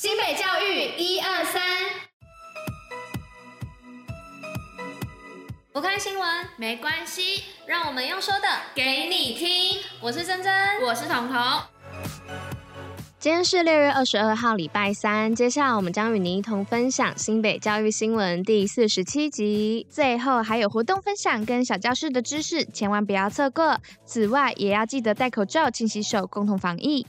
新北教育一二三，不看新闻没关系，让我们用说的给你听。我是珍珍，我是彤彤。今天是六月二十二号，礼拜三。接下来我们将与您一同分享新北教育新闻第四十七集，最后还有活动分享跟小教室的知识，千万不要错过。此外，也要记得戴口罩、勤洗手，共同防疫。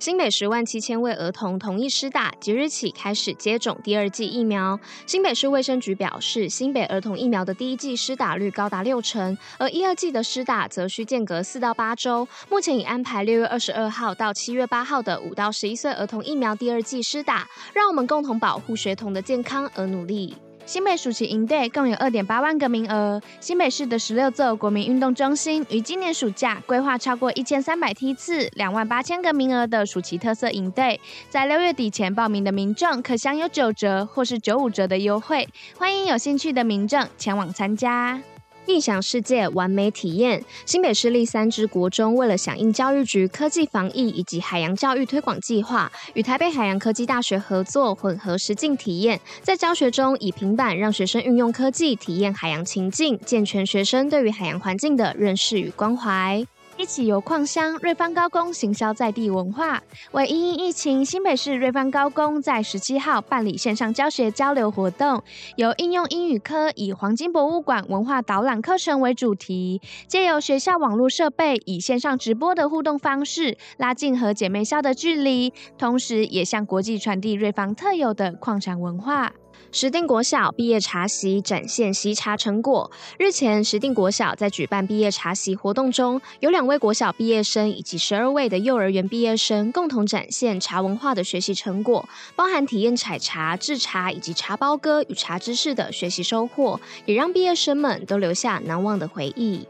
新北十万七千位儿童同意施打，即日起开始接种第二剂疫苗。新北市卫生局表示，新北儿童疫苗的第一剂施打率高达六成，而一二剂的施打则需间隔四到八周。目前已安排六月二十二号到七月八号的五到十一岁儿童疫苗第二剂施打，让我们共同保护学童的健康而努力。新北暑期营队共有二点八万个名额。新北市的十六座国民运动中心于今年暑假规划超过一千三百梯次、两万八千个名额的暑期特色营队，在六月底前报名的民众可享有九折或是九五折的优惠。欢迎有兴趣的民众前往参加。异想世界，完美体验。新北市立三支国中为了响应教育局科技防疫以及海洋教育推广计划，与台北海洋科技大学合作，混合实境体验，在教学中以平板让学生运用科技体验海洋情境，健全学生对于海洋环境的认识与关怀。一起由矿乡，瑞芳高工行销在地文化。为因应疫情，新北市瑞芳高工在十七号办理线上教学交流活动，由应用英语科以黄金博物馆文化导览课程为主题，借由学校网络设备以线上直播的互动方式，拉近和姐妹校的距离，同时也向国际传递瑞芳特有的矿产文化。石定国小毕业茶席展现习茶成果。日前，石定国小在举办毕业茶席活动中，有两位国小毕业生以及十二位的幼儿园毕业生共同展现茶文化的学习成果，包含体验采茶、制茶以及茶包歌与茶知识的学习收获，也让毕业生们都留下难忘的回忆。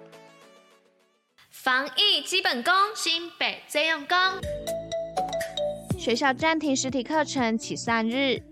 防疫基本功，新北最用功。学校暂停实体课程起算日。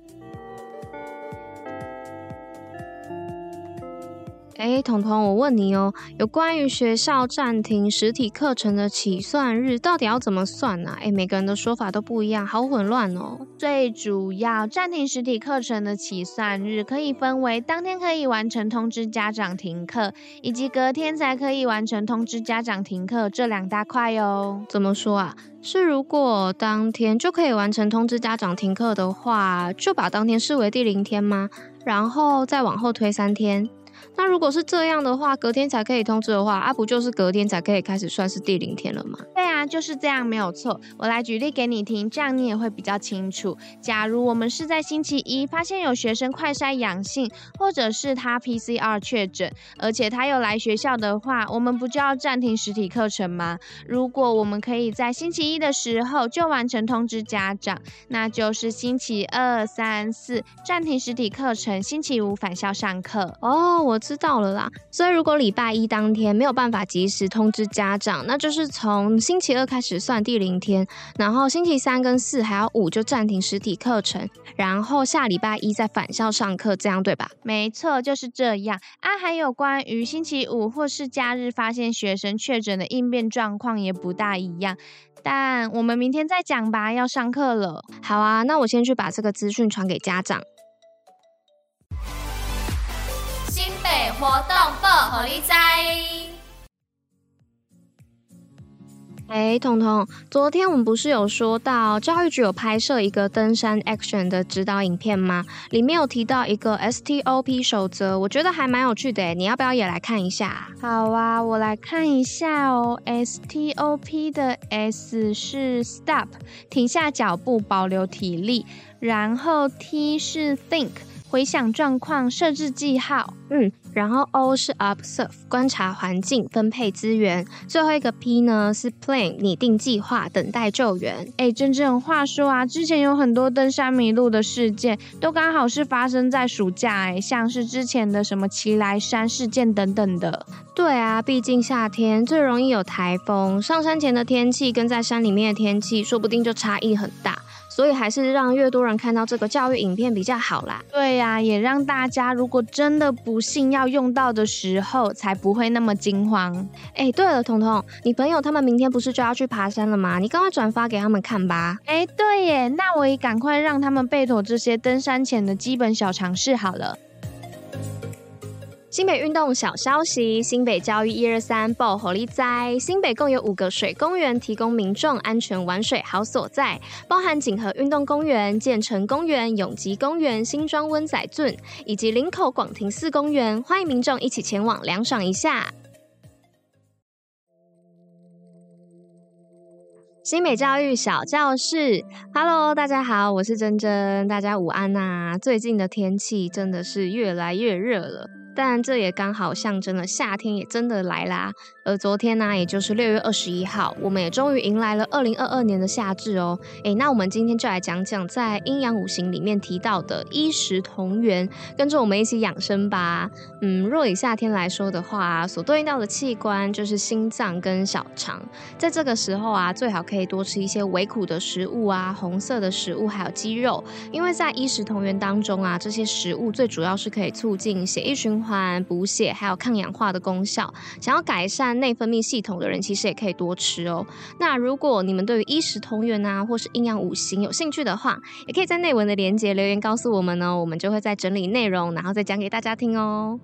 哎，彤彤，我问你哦，有关于学校暂停实体课程的起算日，到底要怎么算呢？哎，每个人的说法都不一样，好混乱哦。最主要，暂停实体课程的起算日可以分为当天可以完成通知家长停课，以及隔天才可以完成通知家长停课这两大块哦。怎么说啊？是如果当天就可以完成通知家长停课的话，就把当天视为第零天吗？然后再往后推三天？那如果是这样的话，隔天才可以通知的话，啊不就是隔天才可以开始算是第零天了吗？对啊，就是这样，没有错。我来举例给你听，这样你也会比较清楚。假如我们是在星期一发现有学生快筛阳性，或者是他 PCR 确诊，而且他又来学校的话，我们不就要暂停实体课程吗？如果我们可以在星期一的时候就完成通知家长，那就是星期二、三、四暂停实体课程，星期五返校上课。哦，我。知道了啦，所以如果礼拜一当天没有办法及时通知家长，那就是从星期二开始算第零天，然后星期三跟四还有五就暂停实体课程，然后下礼拜一再返校上课，这样对吧？没错，就是这样啊。还有关于星期五或是假日发现学生确诊的应变状况也不大一样，但我们明天再讲吧，要上课了。好啊，那我先去把这个资讯传给家长。活动报虎哩知。哎，彤彤，昨天我们不是有说到教育局有拍摄一个登山 action 的指导影片吗？里面有提到一个 STOP 守则，我觉得还蛮有趣的诶，你要不要也来看一下？好啊，我来看一下哦。STOP 的 S 是 stop，停下脚步，保留体力，然后 T 是 think。回想状况，设置记号，嗯，然后 O 是 observe，观察环境，分配资源，最后一个 P 呢是 plan，拟定计划，等待救援。哎，真正话说啊，之前有很多登山迷路的事件，都刚好是发生在暑假，哎，像是之前的什么奇莱山事件等等的。对啊，毕竟夏天最容易有台风，上山前的天气跟在山里面的天气，说不定就差异很大。所以还是让越多人看到这个教育影片比较好啦。对呀、啊，也让大家如果真的不幸要用到的时候，才不会那么惊慌。哎，对了，彤彤，你朋友他们明天不是就要去爬山了吗？你赶快转发给他们看吧。哎，对耶，那我也赶快让他们备妥这些登山前的基本小常识好了。新北运动小消息：新北教育一二三报虎哩知。新北共有五个水公园，提供民众安全玩水好所在，包含锦和运动公园、建成公园、永吉公园、新庄温仔圳以及林口广庭寺公园，欢迎民众一起前往凉爽一下。新北教育小教室，Hello，大家好，我是珍珍，大家午安呐、啊！最近的天气真的是越来越热了。但这也刚好象征了夏天也真的来啦。而昨天呢、也就是六月二十一号，我们也终于迎来了二零二二年的夏至哦。诶，那我们今天就来讲讲在阴阳五行里面提到的衣食同源，跟着我们一起养生吧。嗯，若以夏天来说的话，所对应到的器官就是心脏跟小肠。在这个时候啊，最好可以多吃一些微苦的食物啊，红色的食物，还有鸡肉，因为在衣食同源当中啊，这些食物最主要是可以促进血液循环。补血还有抗氧化的功效，想要改善内分泌系统的人，其实也可以多吃哦。那如果你们对于医食同源啊，或是阴阳五行有兴趣的话，也可以在内文的连接留言告诉我们哦，我们就会再整理内容，然后再讲给大家听哦。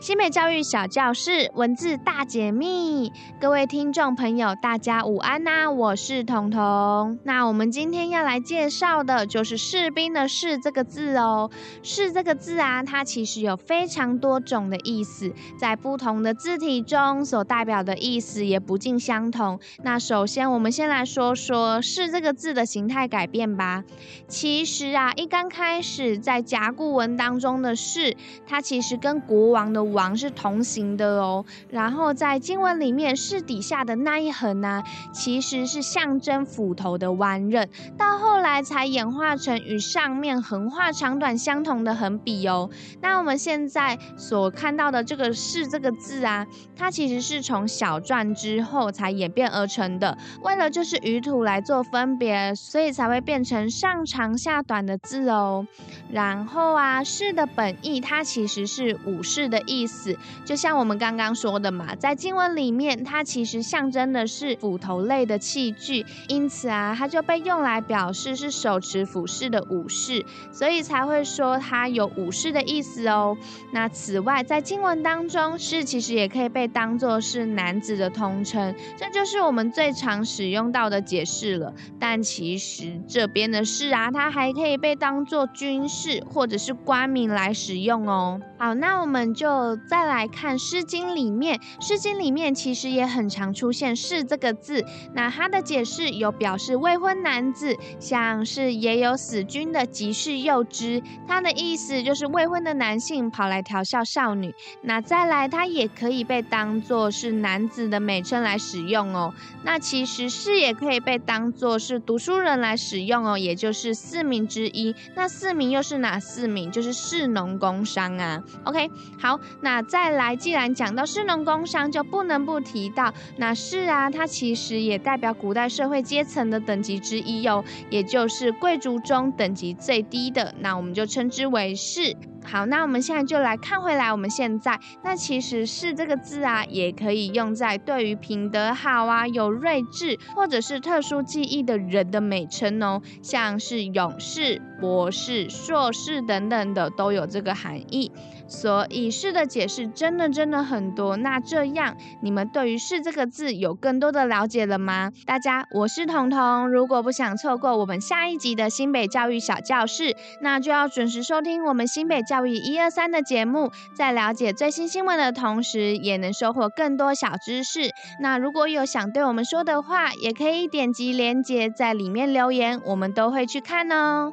新北教育小教室文字大解密，各位听众朋友，大家午安呐、我是彤彤。那我们今天要来介绍的就是士兵的“士”这个字哦。“士”这个字啊，它其实有非常多种的意思，在不同的字体中所代表的意思也不尽相同。那首先，我们先来说说“士”这个字的形态改变吧。其实啊，一刚开始在甲骨文当中的“士”，它其实跟国王的。王是同形的哦，然后在经文里面，士底下的那一横呢、其实是象征斧头的弯刃，到后来才演化成与上面横画长短相同的横笔哦。那我们现在所看到的这个士这个字啊，它其实是从小篆之后才演变而成的，为了就是与土来做分别，所以才会变成上长下短的字哦。然后啊，士的本意它其实是武士的意。意思就像我们刚刚说的嘛，在经文里面，它其实象征的是斧头类的器具，因此啊，它就被用来表示是手持斧势的武士，所以才会说它有武士的意思哦。那此外，在经文当中，士其实也可以被当作是男子的通称，这就是我们最常使用到的解释了。但其实这边的士啊，它还可以被当作军事或者是官名来使用哦。好，那我们就。再来看《诗经》里面，《诗经》里面其实也很常出现“士”这个字。那它的解释有表示未婚男子，像是也有死君的及士诱之，它的意思就是未婚的男性跑来调笑少女。那再来，它也可以被当作是男子的美称来使用哦。那其实“士”也可以被当作是读书人来使用哦，也就是四民之一。那四民又是哪四民？就是士农工商啊。OK，好。那再来，既然讲到士农工商，就不能不提到那士啊，它其实也代表古代社会阶层的等级之一哟、也就是贵族中等级最低的，那我们就称之为士。好，那我们现在就来看回来，我们现在那其实是这个字啊，也可以用在对于品德好啊、有睿智或者是特殊技艺的人的美称哦，像是勇士、博士、硕士等等的都有这个含义。所以是的解释真的真的很多，那这样你们对于是这个字有更多的了解了吗？大家，我是彤彤，如果不想错过我们下一集的新北教育小教室，那就要准时收听我们新北教育一二三的节目，在了解最新新闻的同时，也能收获更多小知识。那如果有想对我们说的话，也可以点击链接在里面留言，我们都会去看哦。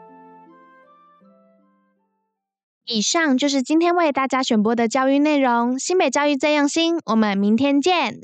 以上就是今天为大家选播的教育内容。新北教育最用心，我们明天见。